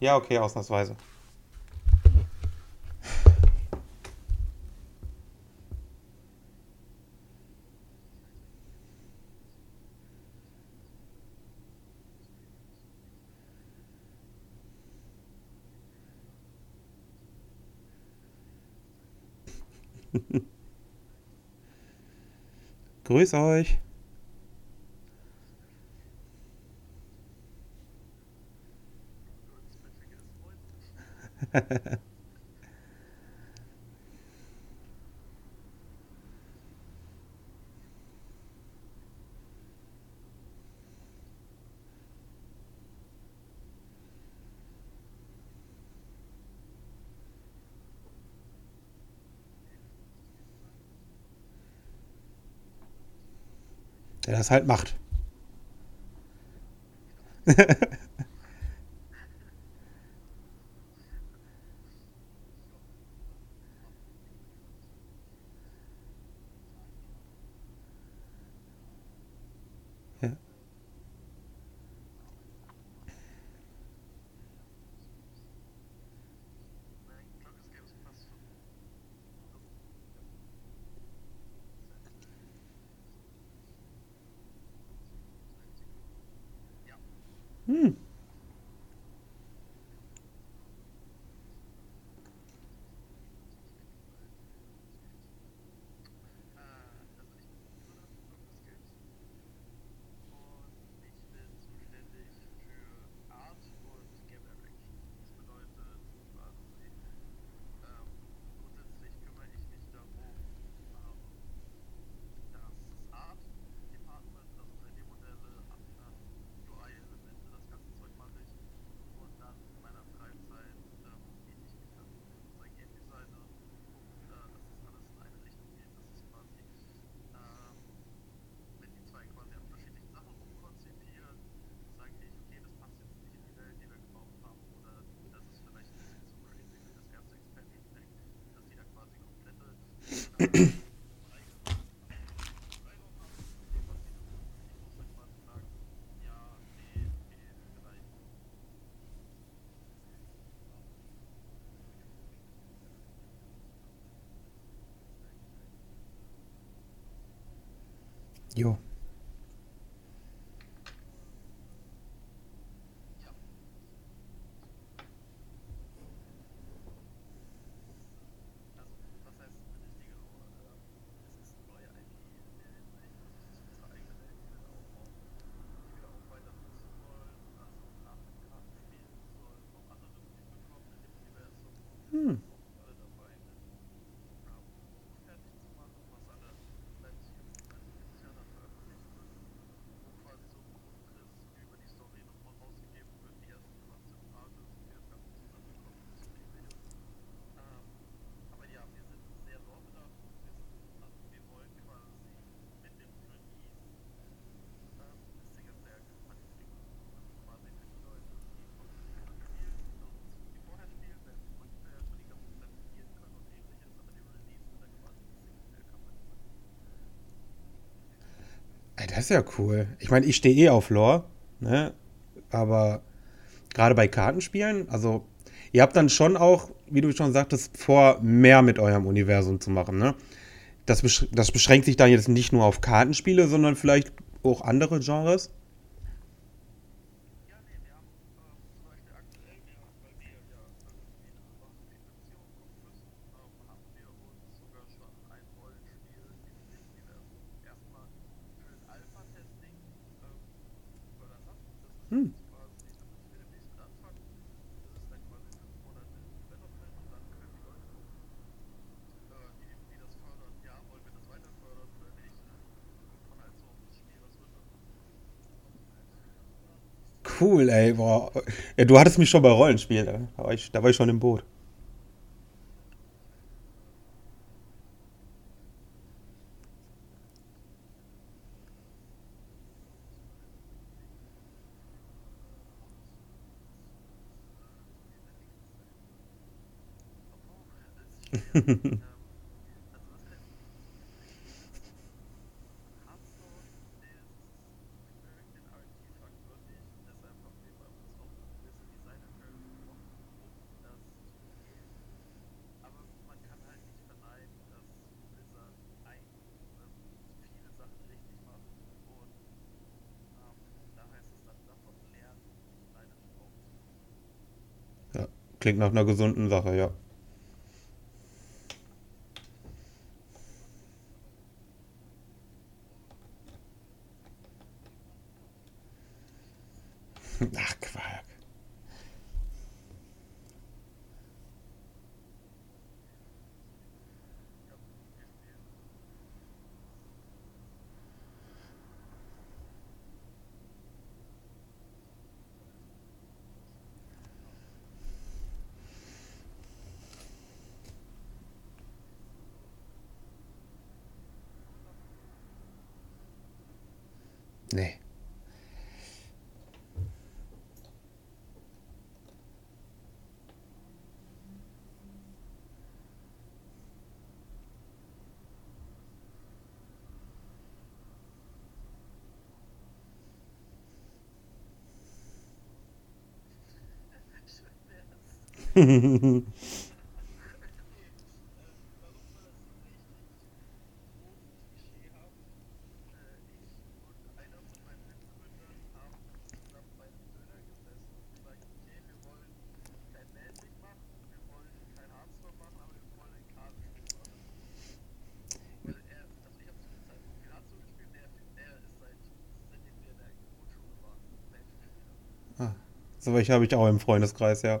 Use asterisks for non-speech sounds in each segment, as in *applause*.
Ja, okay, ausnahmsweise. Grüß euch. Der das halt macht. *laughs* Jo. Das ist ja cool. Ich meine, ich stehe eh auf Lore, ne? Aber gerade bei Kartenspielen, also ihr habt dann schon auch, wie du schon sagtest, vor, mehr mit eurem Universum zu machen, ne? Das, das beschränkt sich dann jetzt nicht nur auf Kartenspiele, sondern vielleicht auch andere Genres. cool, ey. Boah. Ja, du hattest mich schon bei Rollenspielen, da. da war ich, da war ich schon im Boot. *laughs* Klingt nach einer gesunden Sache, ja. Ach, Quark. Nee. Ah, so welche habe ich auch im Freundeskreis, ja.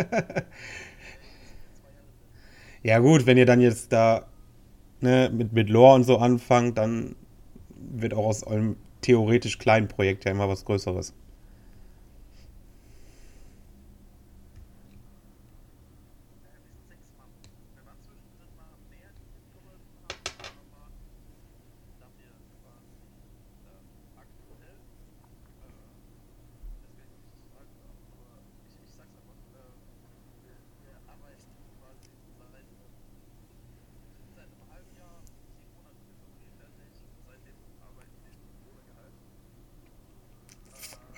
*laughs* Ja gut, wenn ihr dann jetzt da ne, mit, mit Lore und so anfangt, dann wird auch aus eurem theoretisch kleinen Projekt ja immer was Größeres.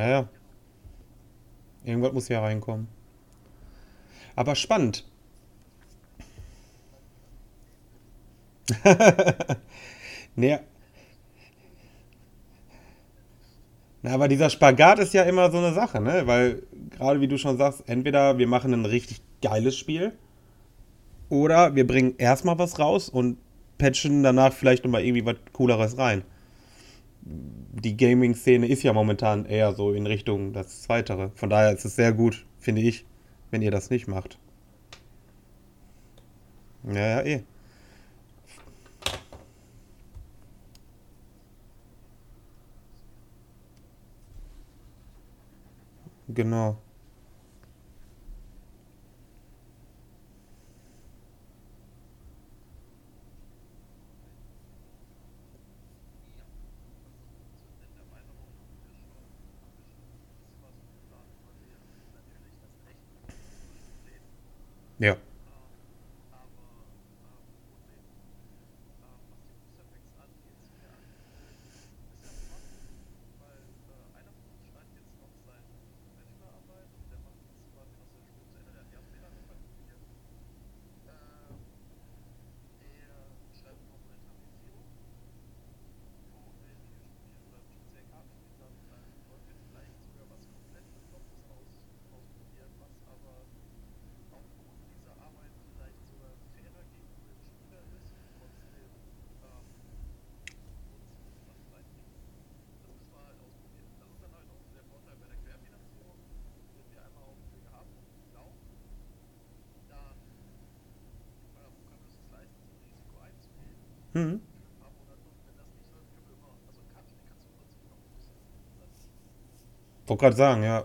Ja, ja. Irgendwas muss ja reinkommen. Aber spannend. *laughs* Nee, na, aber dieser Spagat ist ja immer so eine Sache, ne? Weil, gerade wie du schon sagst, entweder wir machen ein richtig geiles Spiel oder wir bringen erstmal was raus und patchen danach vielleicht nochmal irgendwie was Cooleres rein. Die Gaming-Szene ist ja momentan eher so in Richtung das Zweitere. Von daher ist es sehr gut, finde ich, wenn ihr das nicht macht. Ja, ja, eh. Genau. Mhm. Wollte gerade sagen, ja.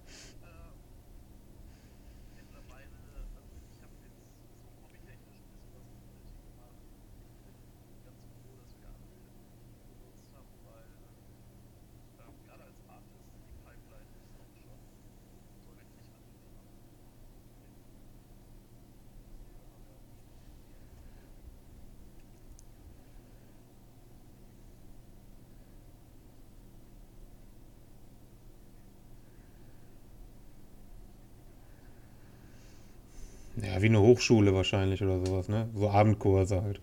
wie eine Hochschule wahrscheinlich oder sowas, ne? So Abendkurse halt.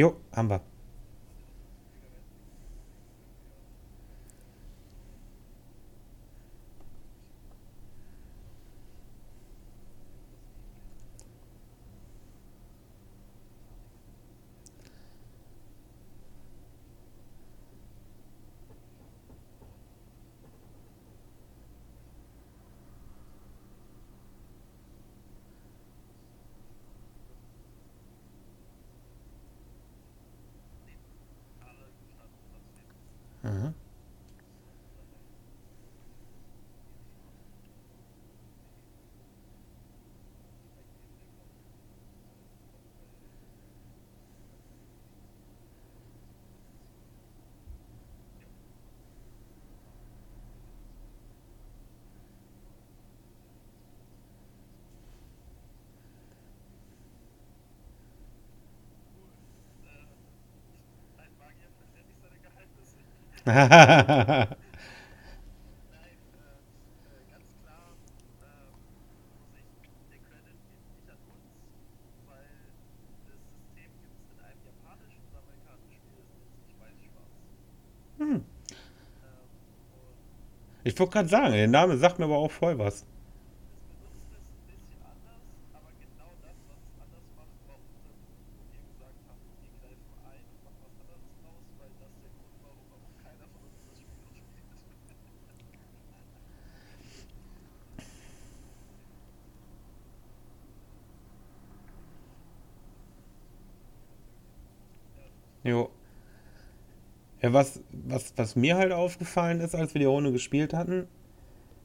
Jo, haben wir. Mhm. Hm. *laughs* Ich wollte gerade sagen, der Name sagt mir aber auch voll was. Was, was, was mir halt aufgefallen ist, als wir die Runde gespielt hatten,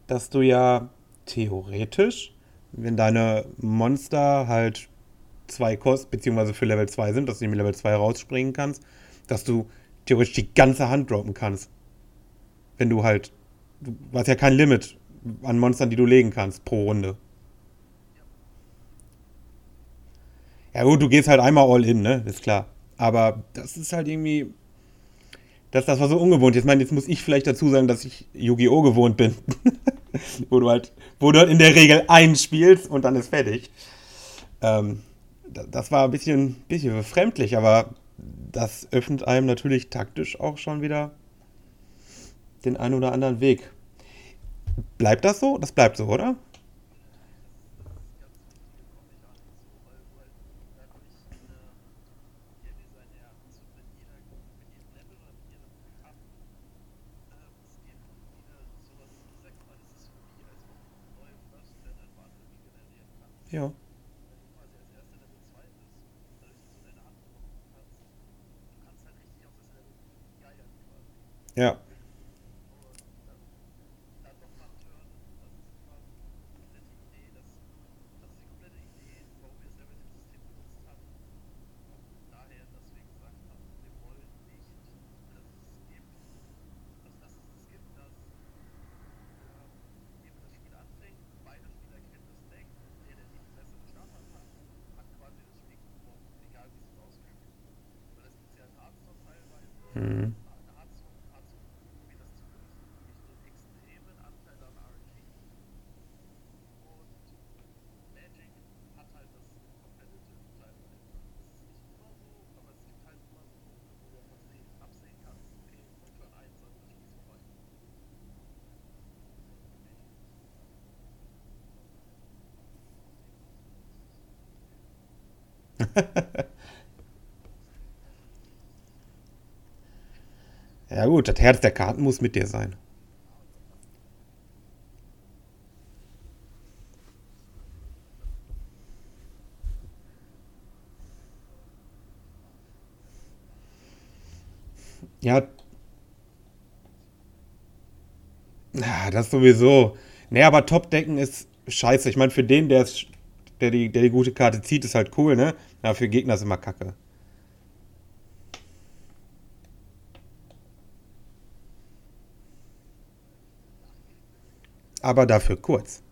dass du ja theoretisch, wenn deine Monster halt zwei kosten, beziehungsweise für Level 2 sind, dass du mit Level 2 rausspringen kannst, dass du theoretisch die ganze Hand droppen kannst. Wenn du halt, du hast ja kein Limit an Monstern, die du legen kannst pro Runde. Ja gut, du gehst halt einmal all in, ne? Ist klar. Aber das ist halt irgendwie, das, das war so ungewohnt. Jetzt meine, jetzt muss ich vielleicht dazu sagen, dass ich Yu-Gi-Oh! gewohnt bin. *laughs* wo du halt, wo du halt in der Regel einspielst und dann ist fertig. Ähm, das war ein bisschen, bisschen befremdlich, aber das öffnet einem natürlich taktisch auch schon wieder den einen oder anderen Weg. Bleibt das so? Das bleibt so, oder? Ja. Ja gut, das Herz der Karten muss mit dir sein. Ja, ja, das sowieso. Nee, aber Top-Decken ist scheiße. Ich meine, für den, der, ist, der, die, der die gute Karte zieht, ist halt cool, ne? Ja, für Gegner ist immer kacke. Aber dafür kurz.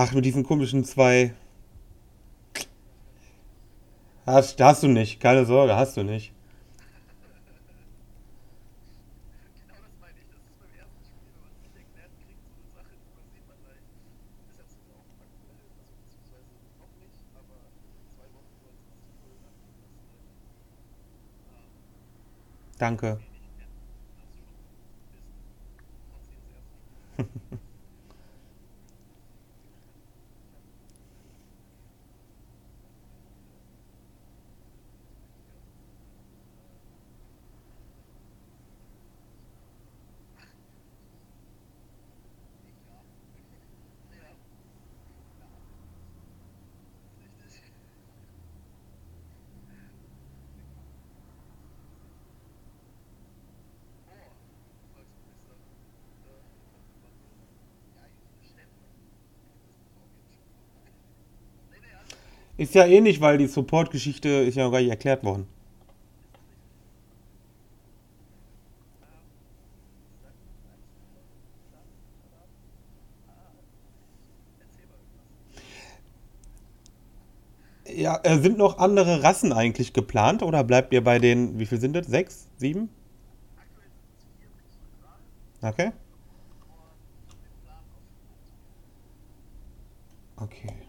Ach, mit diesen komischen zwei. Hast, hast du nicht, keine Sorge, hast du nicht. Danke. Ist ja ähnlich, weil die Support-Geschichte ist ja noch gar nicht erklärt worden. Ja, äh, sind noch andere Rassen eigentlich geplant oder bleibt ihr bei den, wie viel sind das? Sechs? Sieben? Okay. Okay.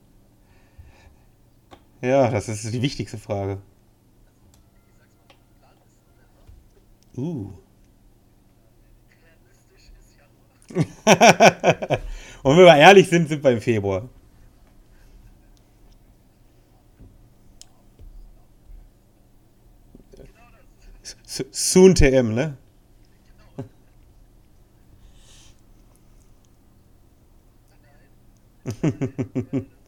Ja, das ist die wichtigste Frage. Uh. *laughs* Und wenn wir ehrlich sind, sind wir im Februar. Soon TM, ne? *laughs*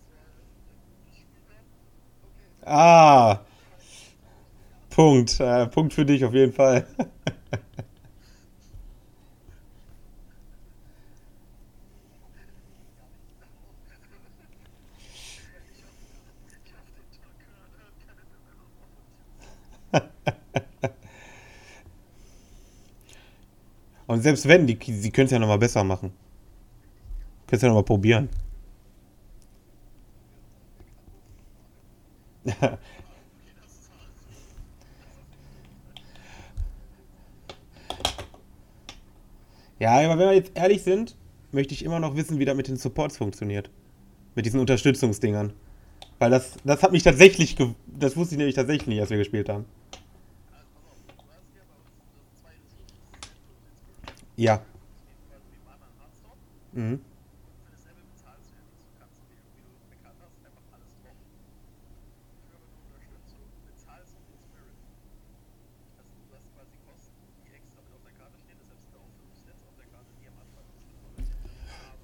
Ah, Punkt. Äh, Punkt für dich auf jeden Fall. *laughs* Und selbst wenn, die, sie können es ja nochmal besser machen. Können es ja nochmal probieren. *laughs* Ja, aber wenn wir jetzt ehrlich sind, möchte ich immer noch wissen, wie das mit den Supports funktioniert. Mit diesen Unterstützungsdingern. Weil das, das hat mich tatsächlich, das wusste ich nämlich tatsächlich nicht, als wir gespielt haben. Ja. Mhm.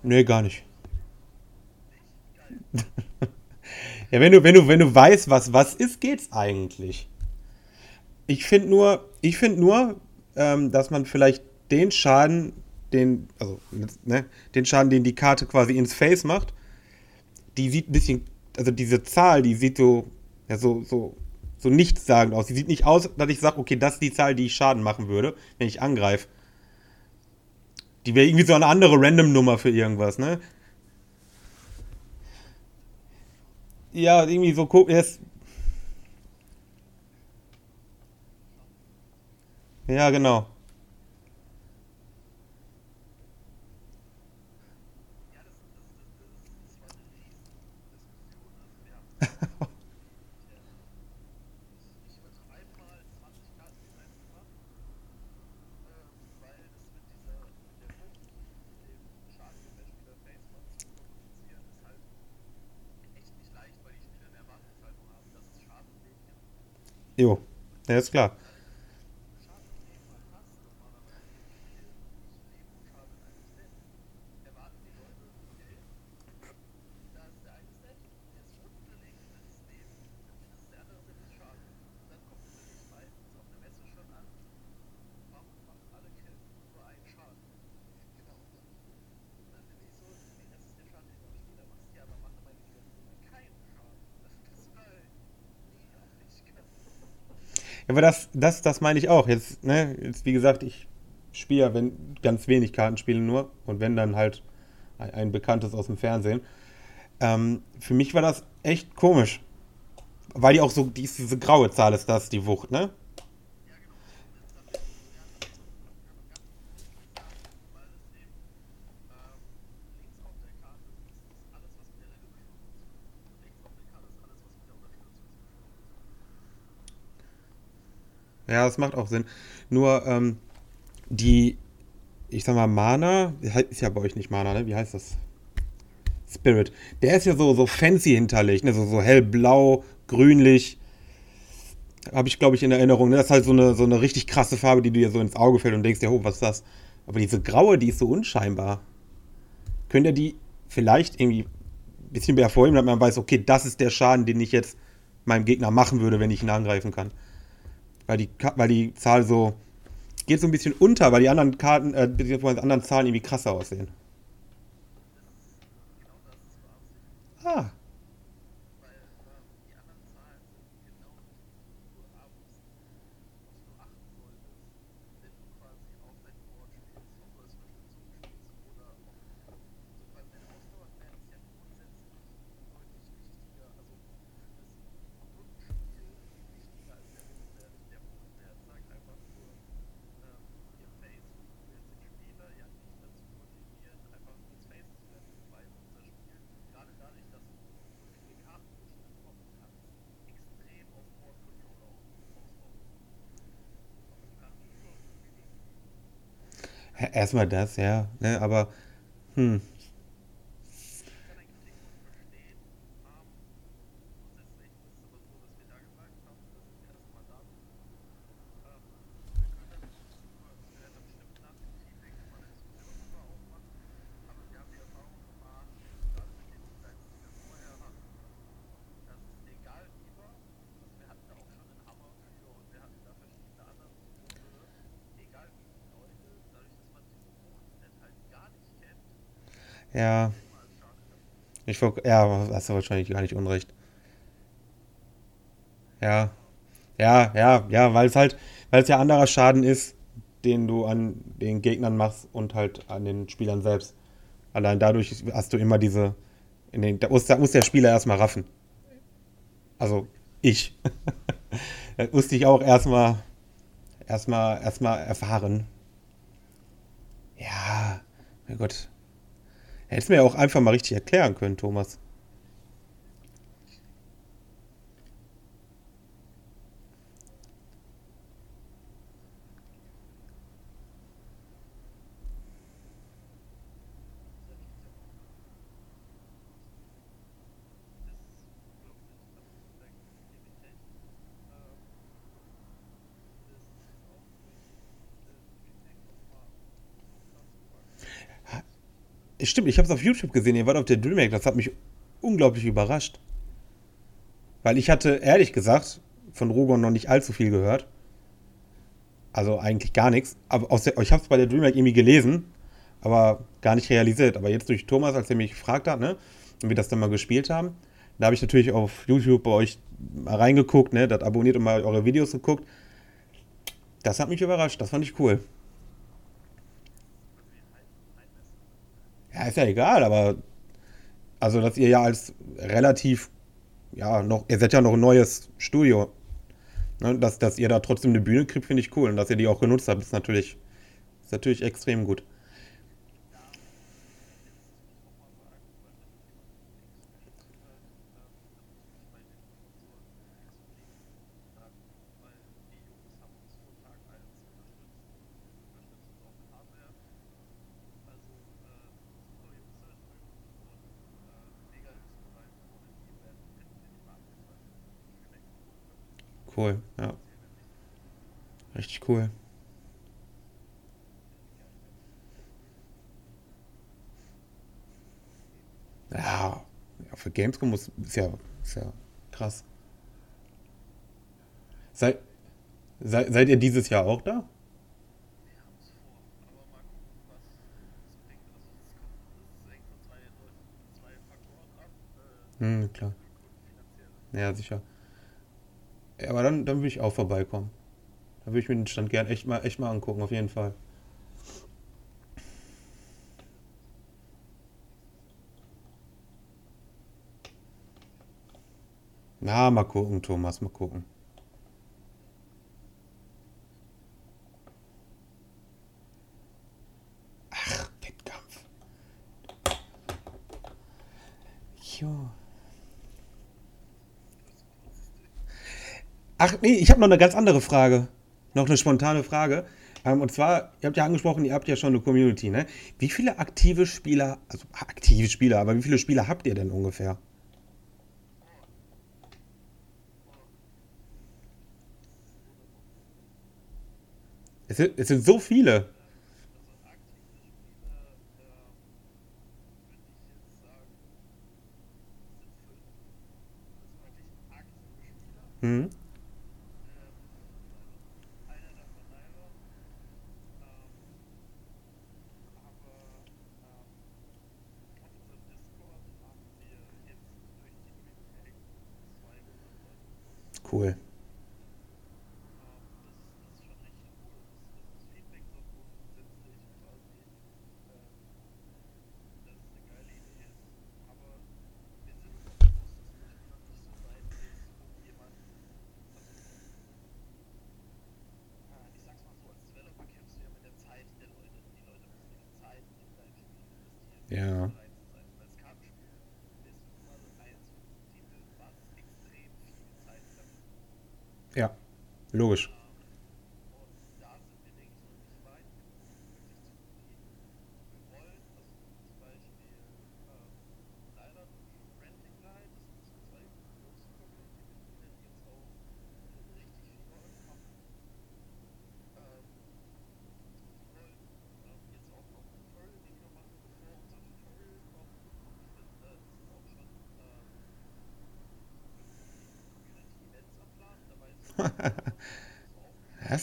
Nee, gar nicht. *laughs* Ja, wenn du, wenn du, wenn du weißt, was was ist, geht's eigentlich. Ich finde nur, ich finde nur, ähm, dass man vielleicht den Schaden, den, also, ne, den Schaden, den die Karte quasi ins Face macht, die sieht ein bisschen, also diese Zahl, die sieht so, ja, so, so, so nichtssagend aus. Die sieht nicht aus, dass ich sage, okay, das ist die Zahl, die ich Schaden machen würde, wenn ich angreife. Die wäre irgendwie so eine andere Random-Nummer für irgendwas, ne? Ja, irgendwie so, guck, erst, ja, genau. Jo, ja, ist klar. Aber das, das, das meine ich auch. Jetzt, ne, jetzt, wie gesagt, ich spiele ja wenn, ganz wenig Kartenspiele nur und wenn dann halt ein, ein bekanntes aus dem Fernsehen. Ähm, für mich war das echt komisch, weil die auch so, die, diese graue Zahl ist das, die Wucht, ne? Ja, das macht auch Sinn. Nur, ähm, die, ich sag mal, Mana, ist ja bei euch nicht Mana, ne? Wie heißt das? Spirit. Der ist ja so, so fancy hinterlegt, ne? So, so hellblau, grünlich. Habe ich, glaube ich, in Erinnerung. Ne? Das ist halt so eine, so eine richtig krasse Farbe, die dir so ins Auge fällt und denkst dir, oh, was ist das? Aber diese graue, die ist so unscheinbar. Könnt ihr die vielleicht irgendwie ein bisschen mehr hervorheben, damit man weiß, okay, das ist der Schaden, den ich jetzt meinem Gegner machen würde, wenn ich ihn angreifen kann. Weil die, weil die Zahl so geht so ein bisschen unter, weil die anderen Karten, äh, beziehungsweise die anderen Zahlen irgendwie krasser aussehen. Ah, Erstmal das, ja. Ne, aber, hm, Ich kann deinen Kritikpunkt verstehen. Ähm, grundsätzlich ist es aber so, dass wir da gesagt haben, dass es erstmal darum Ähm, wir können da bestimmt drüber, wir werden da bestimmt nach dem Team, denke ich mal, eine Diskussion drüber aufmachen. Aber wir haben die Erfahrung gemacht, gerade mit den Insights, die wir vorher hatten, dass es egal wie war, also wir hatten da auch schon einen Hammer für und wir hatten da verschiedene andere Symbole, egal wie die Leute, dadurch, dass man diesen Bonusnet halt gar nicht kennt, ist ja, ich ja, hast du wahrscheinlich gar nicht unrecht. Ja, ja, ja, ja, weil es halt, weil es ja anderer Schaden ist, den du an den Gegnern machst und halt an den Spielern selbst. Allein dadurch hast du immer diese, den, da muss, da muss der Spieler erstmal raffen. Also ich. *laughs* Das musste ich auch erstmal, erstmal, erstmal erfahren. Ja, mein Gott. Hättest du mir auch einfach mal richtig erklären können, Thomas. Da gibt es ja noch Das glaube ich nicht. Also da gebe ich recht. Ähm, das ist auch durch äh, Dreamhack nochmal so krass gewachsen. Stimmt, ich habe es auf YouTube gesehen, ihr wart auf der DreamHack, das hat mich unglaublich überrascht. Weil ich hatte, ehrlich gesagt, von Rogon noch nicht allzu viel gehört. Also eigentlich gar nichts. Aber aus der, ich habe es bei der DreamHack irgendwie gelesen, aber gar nicht realisiert. Aber jetzt durch Thomas, als er mich gefragt hat, ne, und wir das dann mal gespielt haben, da habe ich natürlich auf YouTube bei euch mal reingeguckt, ne, das abonniert und mal eure Videos geguckt. Das hat mich überrascht, das fand ich cool. Können wir ihn halt einmessen? Ja, ist ja egal, aber also, dass ihr ja als relativ, ja, noch, ihr seid ja noch ein neues Studio, ne, dass, dass ihr da trotzdem eine Bühne kriegt, finde ich cool. Und dass ihr die auch genutzt habt, ist natürlich, ist natürlich extrem gut. Ja, jetzt muss ich auch mal sagen, weil wenn jemand X gespielt hat, ähm, dann muss ich bei den Sponsoren explizit bedanken, weil die Jungs haben uns von Tag 1 unterstützt und unterstützen uns auch mit Hardware. Also äh, super Jungs da drüben und äh, mega hilfsbereit. Ohne die wären, hätten wir nicht mal angefangen, Dreamhack zu können. Cool, ja, richtig cool. ja, für Gamescom muss, ist ja, ist ja krass. Seid, seid, seid ihr dieses Jahr auch da? Wir haben es vor, aber mal gucken, was es bringt. Es kommt, es hängt von zwei Leuten, zwei Faktoren ab. Hm, klar. Ja, sicher. Ja, aber dann, dann würde ich auch vorbeikommen. Dann würde ich mir den Stand gern echt mal, echt mal angucken, auf jeden Fall. Na, mal gucken, Thomas, mal gucken. Ach, Wettkampf. Jo. Ach nee, ich habe noch eine ganz andere Frage. Noch eine spontane Frage. Ähm, und zwar, ihr habt ja angesprochen, ihr habt ja schon eine Community, ne? Wie viele aktive Spieler, also aktive Spieler, aber wie viele Spieler habt ihr denn ungefähr? Es sind, es sind so viele. Also aktive Spieler, ähm, würde ich jetzt sagen, sind fünf. Also wirklich aktive Spieler. Hm? Ähm, also einer davon Naira. Ähm, aber ähm, auf unserem Discord haben wir jetzt durch die Dreamhack 200 Leute plus. Cool. Ähm, das, ist, das ist schon richtig cool. Das, das Feedback so grundsätzlich quasi, ähm, dass es eine geile Idee ist. Aber wir sind uns auch bewusst, dass Twitch noch nicht so weit ist, um jemanden, also ah, ich sag's mal so, als Developer kämpfst du ja mit der Zeit der Leute. Die Leute müssen ihre Zeit in dein Spiel investieren, um Ja, bereit zu sein. Und als Kartenspiel ist nun mal eins von diesen Titeln, was extrem viel Zeit verlangt. Ja, logisch. Ähm, und da sind wir, denke ich, noch nicht weit genug, um wirklich zu Das ist ja cool. weil die Leute auch, also die wollen uns quasi helfen, die Leute mehr zu Google zu bringen, weil umso mehr Leute das Spiel spielen und regelmäßig testen, weil wir patchen im Schnitt zwischen alle anderthalb und alle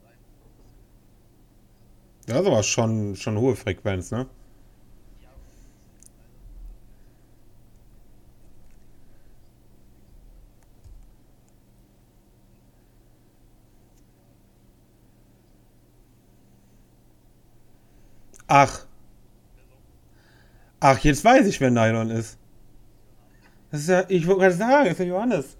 drei Wochen. Das ist aber schon, schon hohe Frequenz, ne? Ja, und das ist leider Ach. Ach, jetzt weiß ich, wer Nylon ist. Das ist ja, ich wollte gerade sagen, das ist ja Johannes.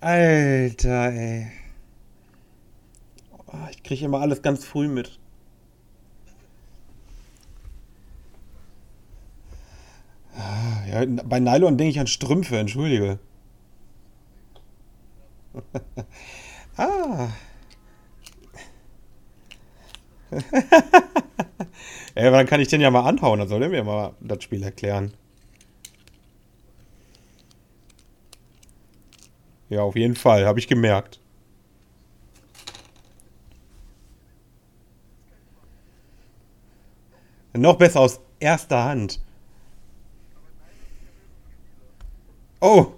Alter, ey. Oh, ich kriege immer alles ganz früh mit. Ja, bei Nylon denke ich an Strümpfe, entschuldige. *laughs* Ah. *laughs* Ja, aber dann kann ich den ja mal anhauen, dann soll er mir mal das Spiel erklären. Ja, auf jeden Fall, habe ich gemerkt. Noch besser aus erster Hand. Oh,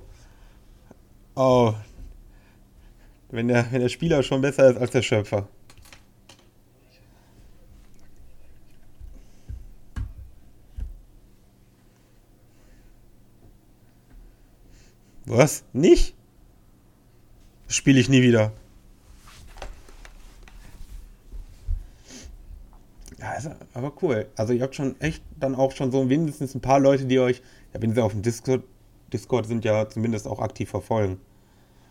oh. Wenn der, wenn der Spieler schon besser ist als der Schöpfer. Was? Nicht? Spiele ich nie wieder. Ja, ist aber cool. Also ihr habt schon echt dann auch schon so wenigstens ein paar Leute, die euch, ja, wenn sie auf dem Discord, Discord sind, ja zumindest auch aktiv verfolgen.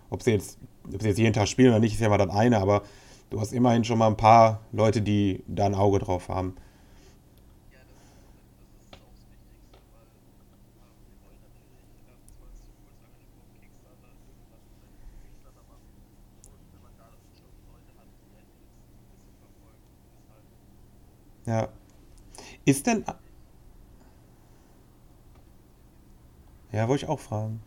Ob sie jetzt, ob sie jetzt jeden Tag spielen oder nicht, ist ja mal das eine, aber du hast immerhin schon mal ein paar Leute, die da ein Auge drauf haben. Ja, das, das ist auch das Wichtigste, weil ähm, wir wollen natürlich, ähm, zwar ist du kurz angesprochen, Kickstarter, irgendwas mit seinem Kickstarter machen. Und wenn man da schon Leute hat, die einen wenigstens ein bisschen verfolgen, ist halt, Ja. Ist denn. Ja, wollte ich auch fragen.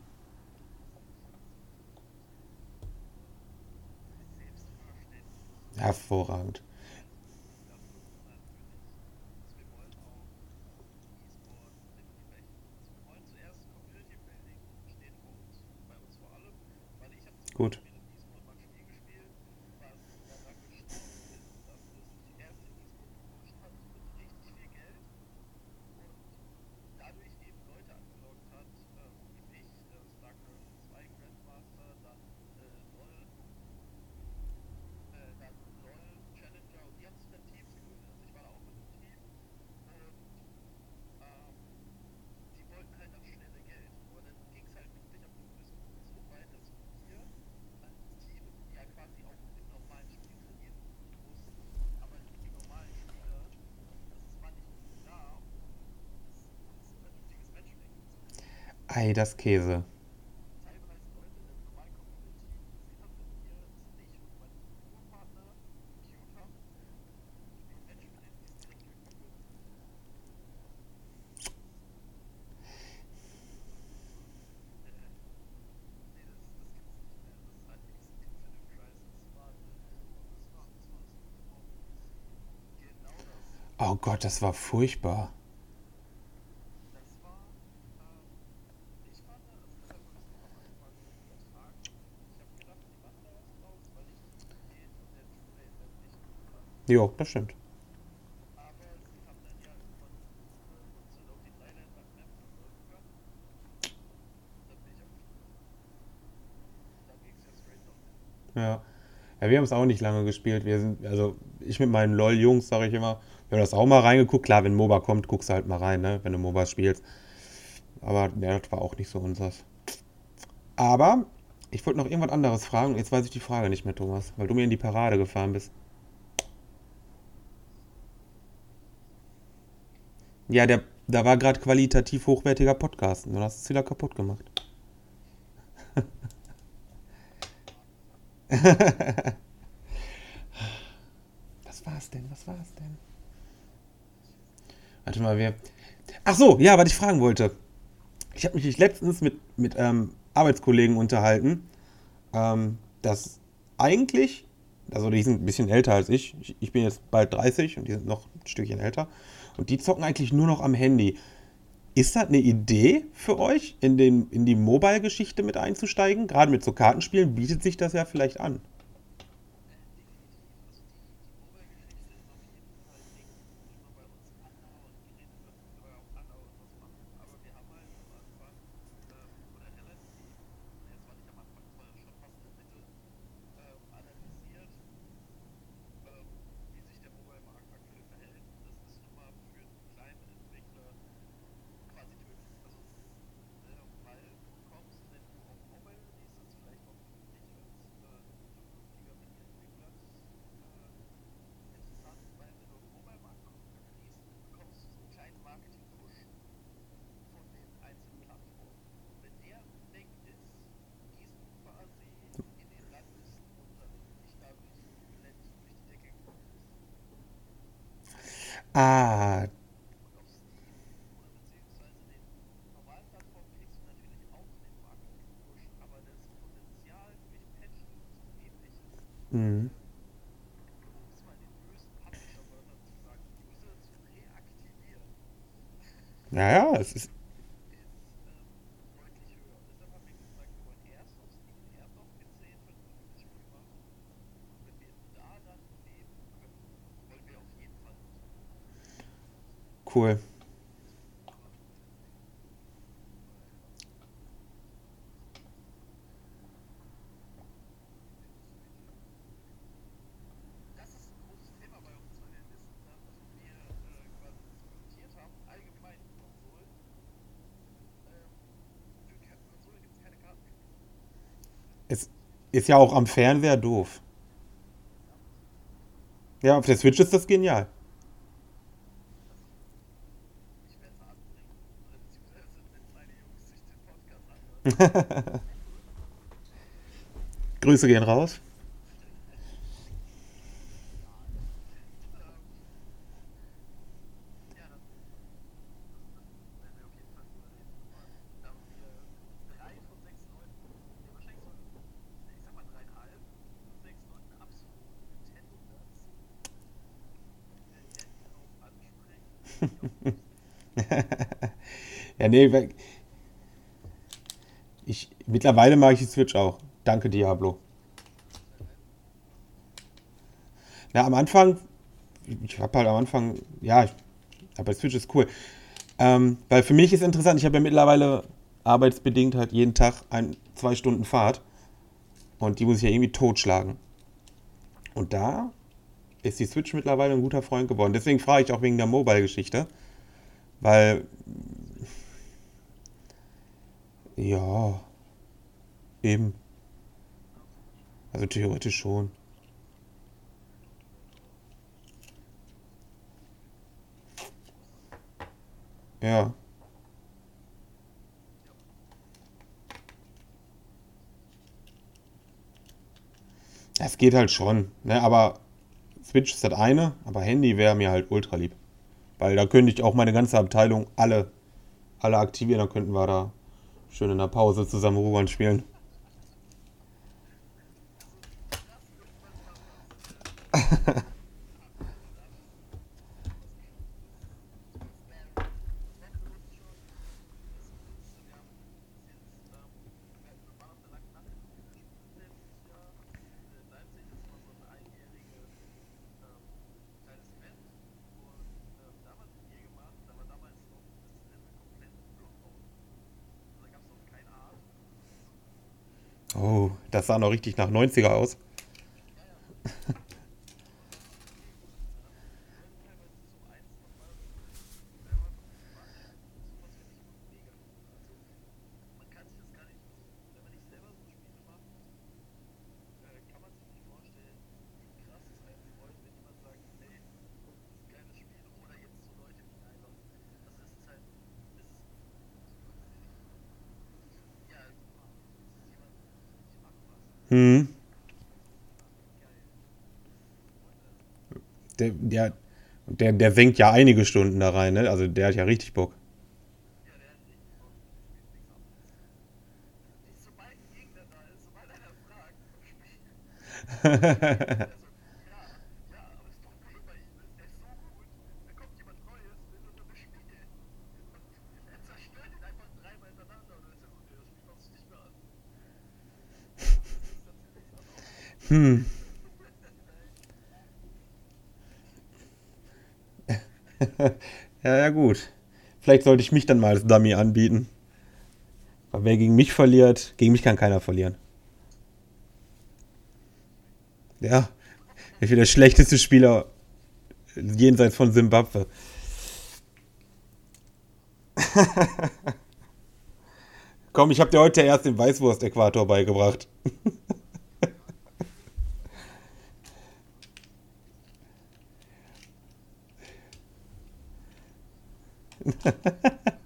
Hervorragend. Das ist natürlich. Also wir wollen auch E-Sport dementsprechend. Also wir wollen zuerst Community Building steht vor uns, bei uns vor allem, weil ich habe zum Gut. Beispiel im E-Sport mal ein Spiel gespielt, was daran gestorben ist, dass es die erste E-Sport Promotion hat mit richtig viel Geld und dadurch eben Leute angelockt hat, ähm, wie mich, äh, StarCraft 2 Grandmaster, dann äh, LOL äh, dann LOL, Challenger und die haben sich dann Teams gegründet. Also ich war da auch mit einem Team und ähm, die wollten halt das schnelle Geld. Aber dann ging es halt wirklich ab einem gewissen Punkt so weit, dass wir als Team ja quasi auch im normalen Spiel trainieren mussten. Aber die normalen Spieler, das war nicht da, um uns vernünftiges Matchmaking zu bieten Ei, das Käse. teilweise Leute in der normalen Community gesehen haben, wenn wir es nicht und meinen Ruhepartner gequeued haben, spielen Match mit denen, die es direkt gequeued. Äh, nee, das, das gibt's nicht mehr. Das ist halt dieses Infinite Crisis war, das war, das war so genau das. Oh Gott, das war furchtbar. Das war, ähm, ich fand, also deshalb habe ich es auch am Anfang übertragen. Ich habe gedacht, die machen da was draus, weil ich die Idee von der Two-Lane Map nicht gut fand. Jo, das stimmt. Aber sie haben dann ja irgendwann äh, uns dann auf die Dreiland-Map gegangen. Und dann bin ich aufgesprungen. Ja straight downhill. Ja. Ja, wir haben es auch nicht lange gespielt. Wir sind, also ich mit meinen LOL-Jungs, sage ich immer, wir haben das auch mal reingeguckt. Klar, wenn MOBA kommt, guckst du halt mal rein, ne? wenn du MOBA spielst. Aber ja, das war auch nicht so unseres. Aber ich wollte noch irgendwas anderes fragen. Jetzt weiß ich die Frage nicht mehr, Thomas, weil du mir in die Parade gefahren bist. Ja, der, da war gerade qualitativ hochwertiger Podcast du hast es wieder kaputt gemacht. *laughs* Was war's denn? Was war's denn? Warte mal, wer. Ach so, ja, was ich fragen wollte. Ich habe mich letztens mit, mit ähm, Arbeitskollegen unterhalten. ähm, dass eigentlich, also die sind ein bisschen älter als ich, ich, ich bin jetzt bald 30 und die sind noch ein Stückchen älter, und die zocken eigentlich nur noch am Handy. Ist das eine Idee für euch, in, den, in die Mobile-Geschichte mit einzusteigen? Gerade mit so Kartenspielen bietet sich das ja vielleicht an. Ah, mhm. Ja, ja, es ist. Cool. Es ist ja auch am Fernseher doof. Ja, auf der Switch ist das genial. *laughs* Grüße gehen raus. Ja, nee, ich, mittlerweile mag ich die Switch auch. Danke, Diablo. Na, am Anfang, ich habe halt am Anfang, ja, ich, aber Switch ist cool. Ähm, weil für mich ist interessant, ich habe ja mittlerweile arbeitsbedingt halt jeden Tag ein, zwei Stunden Fahrt und die muss ich ja irgendwie totschlagen. Und da ist die Switch mittlerweile ein guter Freund geworden. Deswegen frage ich auch wegen der Mobile-Geschichte, weil, ja, eben, also theoretisch schon. Ja, es geht halt schon, ne, aber Switch ist das eine, aber Handy wäre mir halt ultra lieb. Weil da könnte ich auch meine ganze Abteilung alle, alle aktivieren, dann könnten wir da schön in der Pause zusammen Ruhe spielen. *laughs* Oh, das sah noch richtig nach 90er aus. Hm. Der, der, der, der senkt ja einige Stunden da rein, ne? Also der hat ja richtig Bock. *laughs* Hm. *laughs* Ja, ja, gut. Vielleicht sollte ich mich dann mal als Dummy anbieten. Weil wer gegen mich verliert, gegen mich kann keiner verlieren. Ja, ich bin der schlechteste Spieler jenseits von Simbabwe. *laughs* Komm, ich habe dir heute erst den Weißwurst-Äquator beigebracht. *laughs*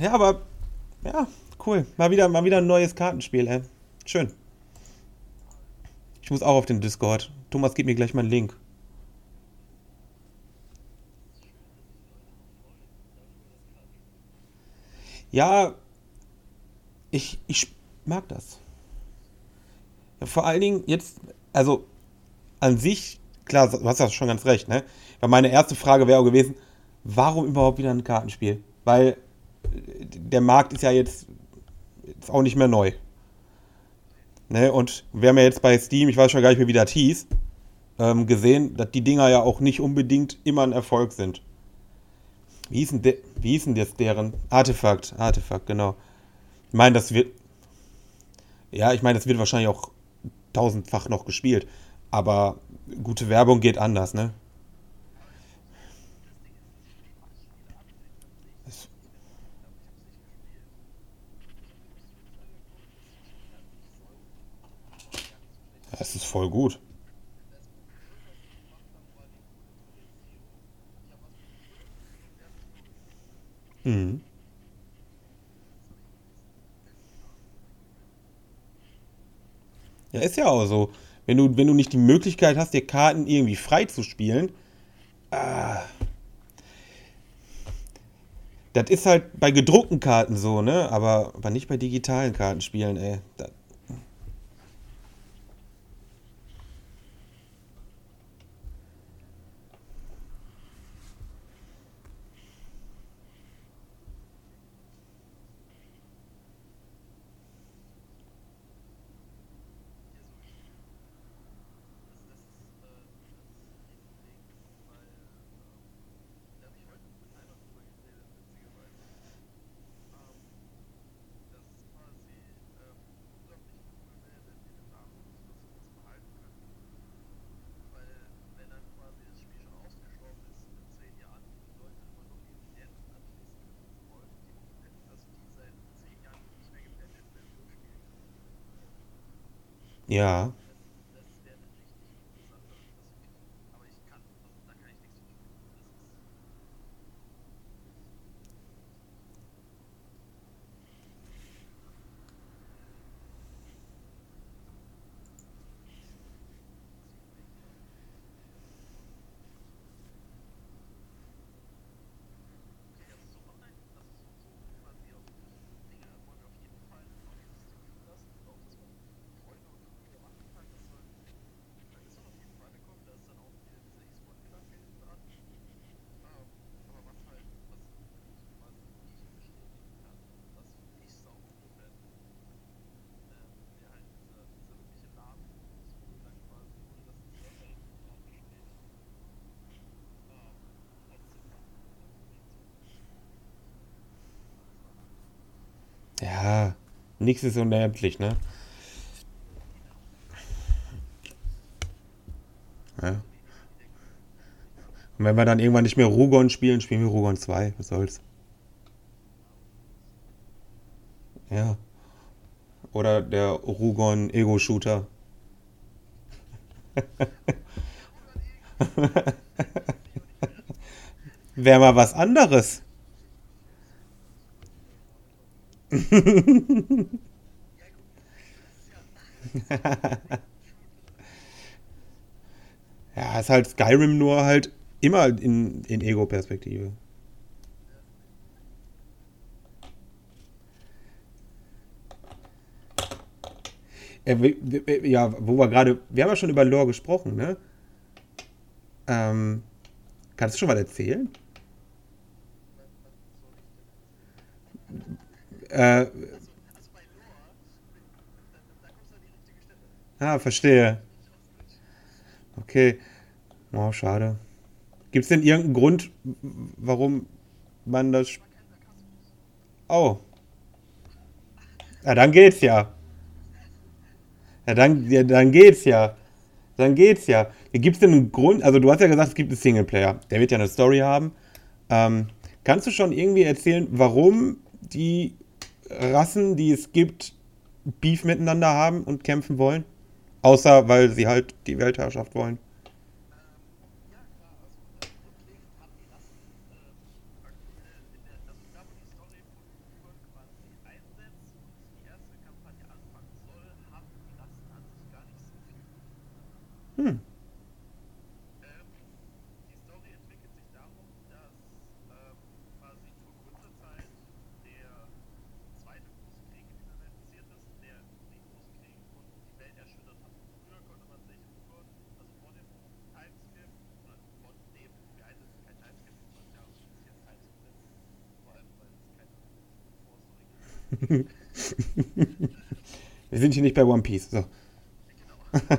Ja, aber ja, cool. Mal wieder, mal wieder ein neues Kartenspiel, ey. Schön. Ich muss auch auf den Discord. Thomas, gib mir gleich mal einen Link. Ja, ich, ich mag das. Ja, vor allen Dingen jetzt, also an sich, klar, du hast ja schon ganz recht, ne? Weil meine erste Frage wäre auch gewesen, warum überhaupt wieder ein Kartenspiel? Weil äh, der Markt ist ja jetzt ist auch nicht mehr neu. Ne? Und wir haben ja jetzt bei Steam, ich weiß schon gar nicht mehr, wie das hieß, ähm, gesehen, dass die Dinger ja auch nicht unbedingt immer ein Erfolg sind. Wie hieß denn, de, wie hieß denn das deren? Artefakt, Artefakt, genau. Ich meine, das wird, ja, ich meine, das wird wahrscheinlich auch tausendfach noch gespielt. Aber gute Werbung geht anders, ne? Es, ist voll gut. Mhm. Ja, ist ja auch so. Wenn du, wenn du nicht die Möglichkeit hast, dir Karten irgendwie frei zu spielen, ah, das ist halt bei gedruckten Karten so, ne? Aber, aber nicht bei digitalen Kartenspielen, ey. Das, das ist äh, das Riesending, weil ähm, da habe ich heute mit einer drüber geredet, witzigerweise. Ähm, das ist quasi ähm, unglaublich cool wäre, wenn die eine Nachwuchs das sowas behalten könnten. Weil wenn dann quasi das Spiel schon ausgestorben ist in zehn Jahren, die Leute immer noch Dividenden anschließen können wollen, die hoffen hätten, dass die seit zehn Jahren nicht mehr gependet werden, so spielen. Ja. Das, das wäre eine richtig coole Sache. Das finde ich. Aber ich kann, also da kann ich nichts für tun. Das ist. Okay, also so online, also so, so quasi auf die Dinge wollen wir auf jeden Fall noch dieses Stream lassen und auch, dass man Freunde und Familie machen kann. Das soll, das soll auf jeden Fall kommen. Da ist dann auch wieder dieser E-Sport-Gedanke hinten dran. Ähm, aber was halt, was quasi ich bestätigen kann, was ich sau cool fände, ähm, wäre halt dieser, dieser wirkliche LAN-Modus, wo du dann quasi, ohne dass ein Server irgendwo dran steht, ähm, trotzdem dann eine Konnexion Ja. Nichts ist unendlich, ne? Ja. Und wenn wir dann irgendwann nicht mehr Rugon spielen, spielen wir Rugon 2. Was soll's? Ja. Oder der Rugon Ego-Shooter. *laughs* Wäre mal was anderes ja, ist halt Skyrim nur halt immer in, in Ego-Perspektive. Äh, ja, wo wir gerade, wir haben ja schon über Lore gesprochen, ne? Ähm, kannst du schon mal erzählen? Äh, ah, verstehe. Okay. Oh, schade. Gibt es denn irgendeinen Grund, warum man das... Oh. Ja, dann geht's ja. Ja, dann, ja, dann geht's ja. Dann geht's ja. Gibt es denn einen Grund, also du hast ja gesagt, es gibt einen Singleplayer, der wird ja eine Story haben. Ähm, kannst du schon irgendwie erzählen, warum die Rassen, die es gibt, Beef miteinander haben und kämpfen wollen. Außer weil sie halt die Weltherrschaft wollen. sind hier nicht bei One Piece. So. Genau.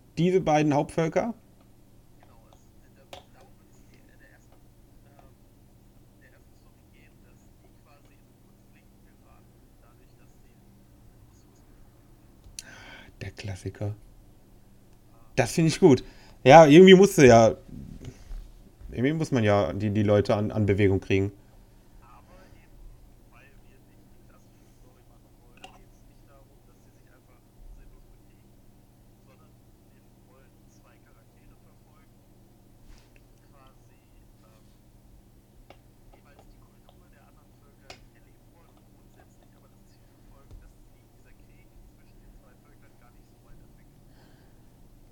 diese beiden Hauptvölker? Der Klassiker. Das finde ich gut. Ja, irgendwie musste ja. Irgendwie muss man ja die, die Leute an, an Bewegung kriegen.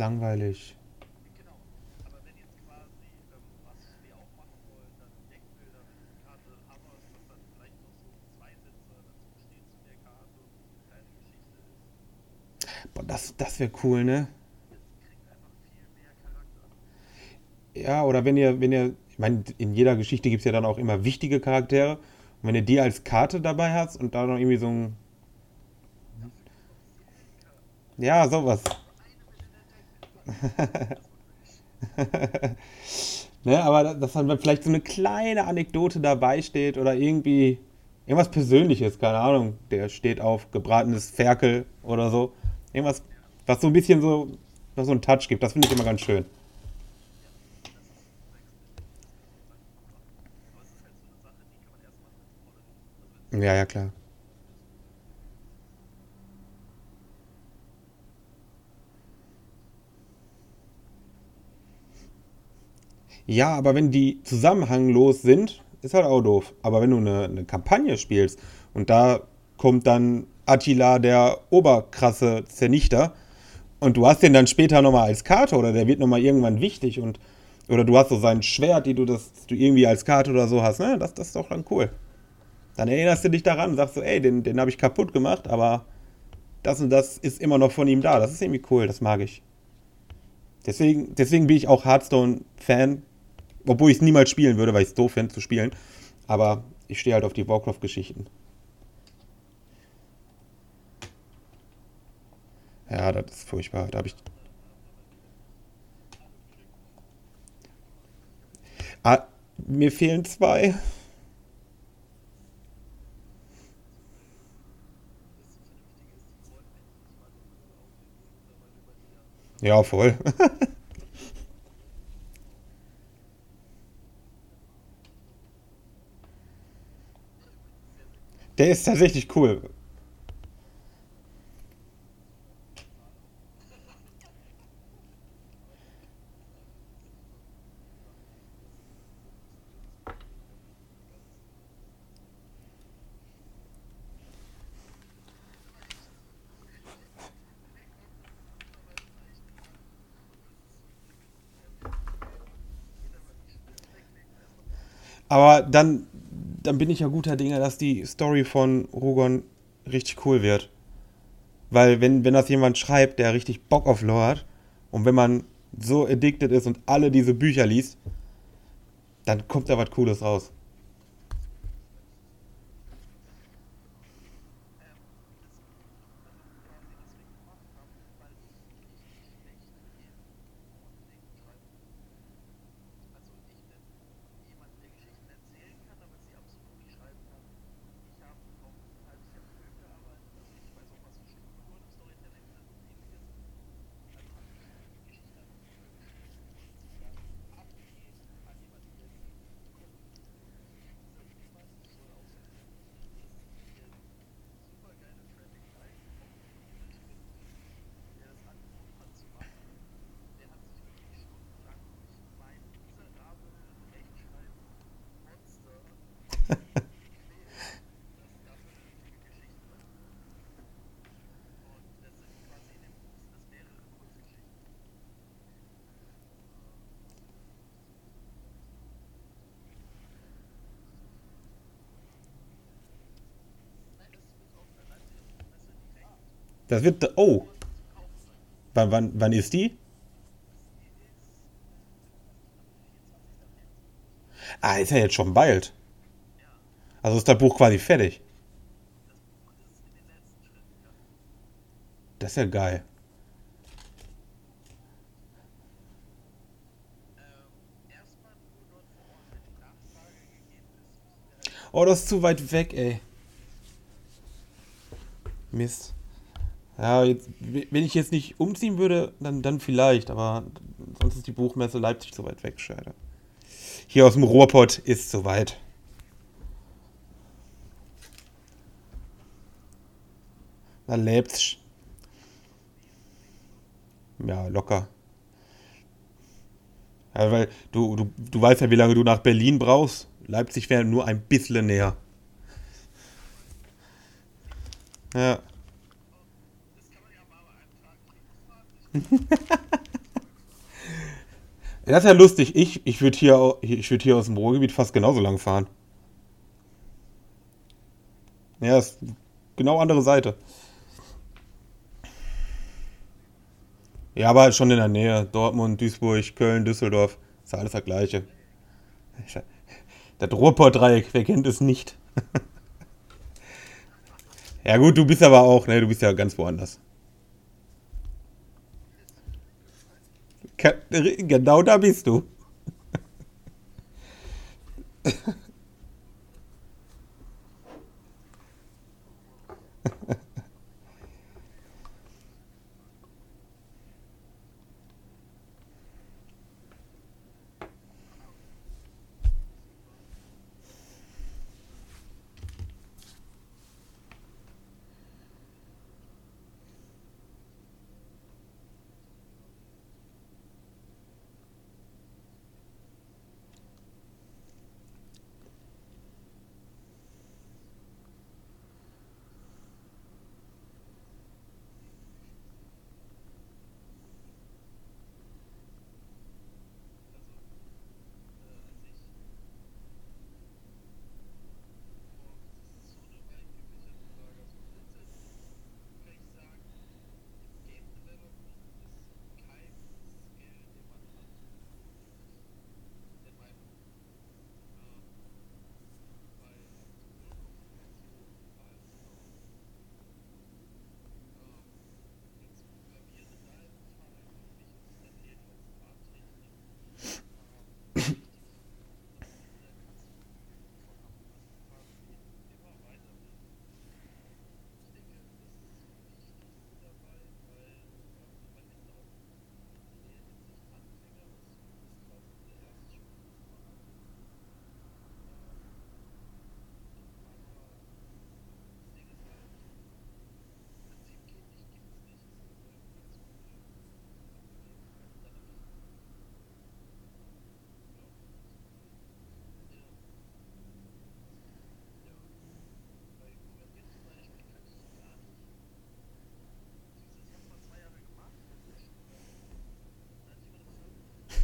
langweilig. Boah, das, das wäre cool, ne? Ja, oder wenn ihr, wenn ihr, ich meine, in jeder Geschichte gibt es ja dann auch immer wichtige Charaktere. Und wenn ihr die als Karte dabei habt und da noch irgendwie so ein. Ja, sowas. *laughs* ne, aber dass dann vielleicht so eine kleine Anekdote dabei steht oder irgendwie irgendwas Persönliches, keine Ahnung, der steht auf gebratenes Ferkel oder so. Irgendwas, was so ein bisschen so, was so einen Touch gibt, das finde ich immer ganz schön. Ja, ja, klar. Ja, aber wenn die zusammenhanglos sind, ist halt auch doof. Aber wenn du eine, eine Kampagne spielst und da kommt dann Attila, der oberkrasse Zernichter, und du hast den dann später nochmal als Karte oder der wird nochmal irgendwann wichtig und oder du hast so sein Schwert, die du das du irgendwie als Karte oder so hast, ne? Das, das ist doch dann cool. Dann erinnerst du dich daran und sagst so, ey, den, den habe ich kaputt gemacht, aber das und das ist immer noch von ihm da. Das ist irgendwie cool, das mag ich. Deswegen, deswegen bin ich auch Hearthstone-Fan, obwohl ich es niemals spielen würde, weil ich es doof finde zu spielen. Aber ich stehe halt auf die Warcraft-Geschichten. Ja, das ist furchtbar. Da habe ich. Ah, mir fehlen zwei. Ja, voll. *laughs* Der ist tatsächlich cool. Aber dann, dann bin ich ja guter Dinge, dass die Story von Rogon richtig cool wird. Weil wenn, wenn das jemand schreibt, der richtig Bock auf Lore hat und wenn man so addicted ist und alle diese Bücher liest, dann kommt da was Cooles raus. Also ich bin jemand, der Geschichten erzählen kann, aber sie absolut nicht schreiben kann. Ich habe auch ein halbes Jahr mit Film gearbeitet, also ich weiß auch, was so Strukturen im Storytelling sind und ähnliches. Also habe ich die Geschichte an Bücher geschrieben und sie dann abgegeben an jemanden, der sie guckt. Dieser jemand soll auch so das ist ein supergeile Traffic Light, auch wenn ich bin, der das angeboten hat zu machen. Der hat sich wirklich stundenlang durch mein miserabel Rechtschreiben Monster gequält. Das ist dafür eine lustige Geschichte. Und das sind quasi in dem Buch sind das mehrere Kurzgeschichten. Nein, das wird auf der Leipziger Buchmesse direkt Das wird. Oh, wann, wann, wann ist die? Die ist, ich glaube, 24. März. Ah, ist ja jetzt schon bald. Also ist das Buch quasi fertig. das ist ja. Geil. Oh, das ist zu weit weg, ey. Mist. Ja, jetzt, wenn ich jetzt nicht umziehen würde, dann, dann vielleicht, aber sonst ist die Buchmesse Leipzig zu weit weg, schade. Hier aus dem Ruhrpott ist zu weit. Na, Leipzig. Ja, locker. Ja, weil du, du, du weißt ja, wie lange du nach Berlin brauchst. Leipzig wäre nur ein bisschen näher. Ja. Das kann man ja mal bei einem Tag hinfahren. *laughs* Das ist ja lustig. Ich, ich würde hier, würd hier aus dem Ruhrgebiet fast genauso lang fahren. Ja, ist genau andere Seite. Ja, aber halt schon in der Nähe. Dortmund, Duisburg, Köln, Düsseldorf. Ist ja alles das Gleiche. Das Ruhrpott-Dreieck, wer kennt es nicht? *laughs* Ja gut, du bist aber auch, ne, du bist ja ganz woanders. Genau da bist du.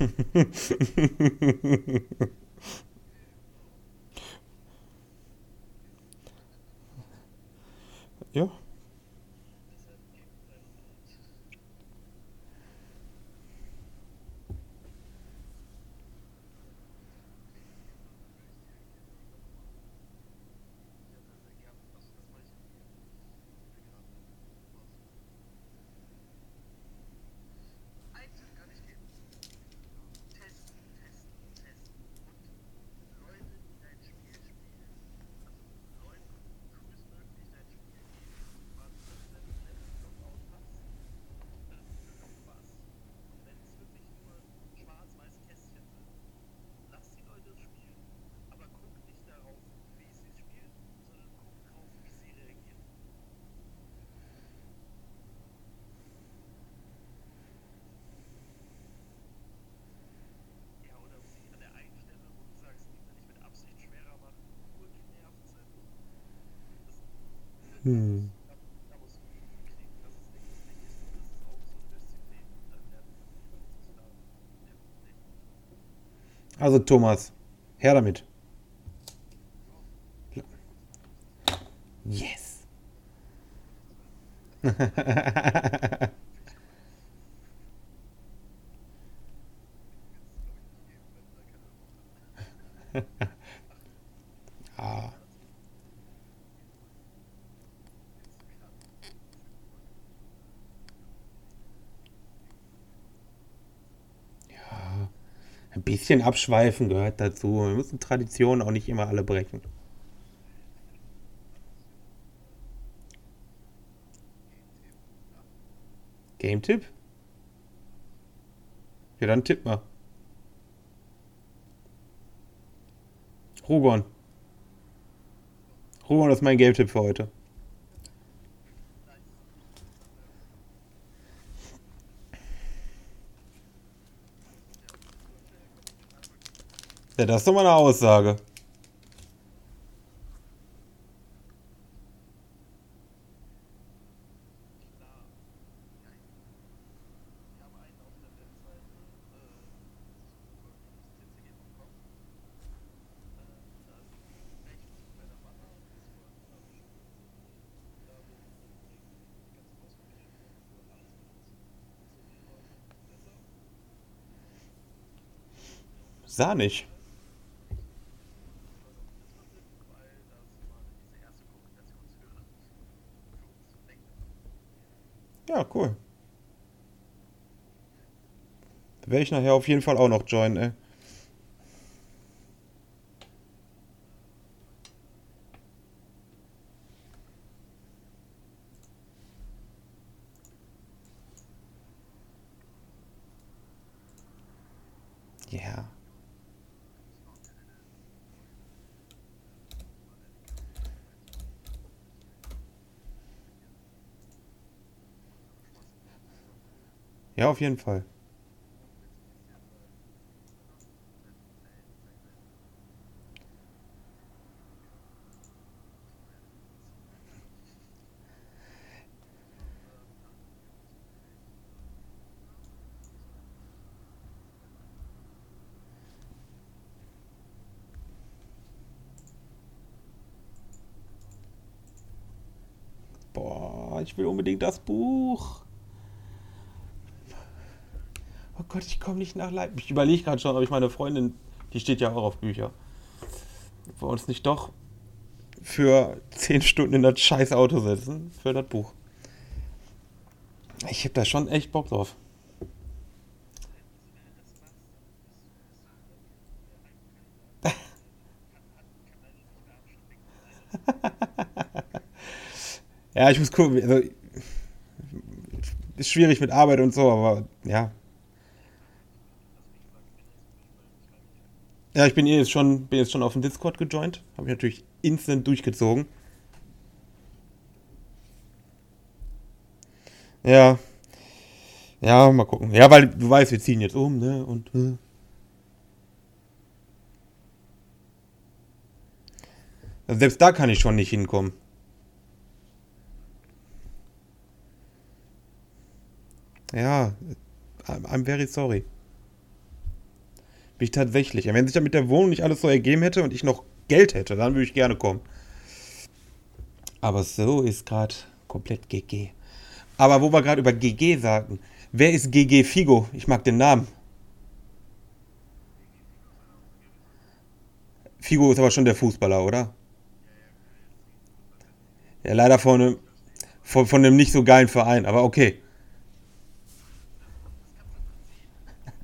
*laughs* ja. Nee. Also Thomas, her damit. Yes. *laughs* ah. Ja, ein bisschen abschweifen gehört dazu. Wir müssen Traditionen auch nicht immer alle brechen. Game-Tipp? Ja, dann tipp mal. Rugon. Rugon ist mein Game-Tipp für heute. Ja, das ist doch mal eine Aussage. Klar. Ja, ich habe einen auf der Webseite, äh, ccg.com. Äh, da ist rechts bei der Banner Discord, da habe ich schon da wo ganz ausführlich für alles benutzt. So besser. Sahnig. weil das mal diese erste Kommunikationshürde für uns weg ist. Ja, cool. Werde ich nachher auf jeden Fall auch noch joinen, ey. Ja. Ja, auf jeden Fall. Boah, ich will unbedingt das Buch. Oh Gott, ich komme nicht nach Leipzig. Ich überlege gerade schon, ob ich meine Freundin, die steht ja auch auf Bücher, ob wir uns nicht doch für 10 Stunden in das scheiß Auto setzen für das Buch. Ich habe da schon echt Bock drauf. *laughs* Ja, ich muss gucken. Also, ist schwierig mit Arbeit und so, aber ja. Ja, ich bin jetzt schon, bin jetzt schon auf dem Discord gejoint. Habe ich natürlich instant durchgezogen. Ja. Ja, mal gucken. Ja, weil du weißt, wir ziehen jetzt um, ne? Und. Äh. Also selbst da kann ich schon nicht hinkommen. Ja, I'm very sorry. Bin ich tatsächlich. Wenn sich ja mit der Wohnung nicht alles so ergeben hätte und ich noch Geld hätte, dann würde ich gerne kommen. Aber so ist gerade komplett GG. Aber wo wir gerade über GG sagten, wer ist GG Figo? Ich mag den Namen. Figo ist aber schon der Fußballer, oder? Ja, leider von einem, von, von einem nicht so geilen Verein, aber okay.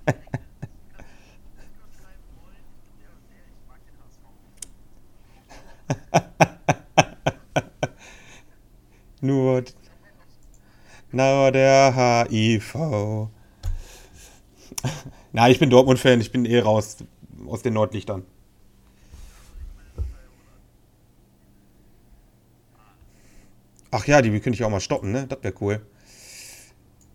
*laughs* Discord schreiben wollen, der und der, ich mag den HSV. *laughs* Nur, nur der HIV. Na, ich bin Dortmund-Fan, ich bin eh raus aus den Nordlichtern. Ach ja, die könnte ich auch mal stoppen, ne? Das wäre cool.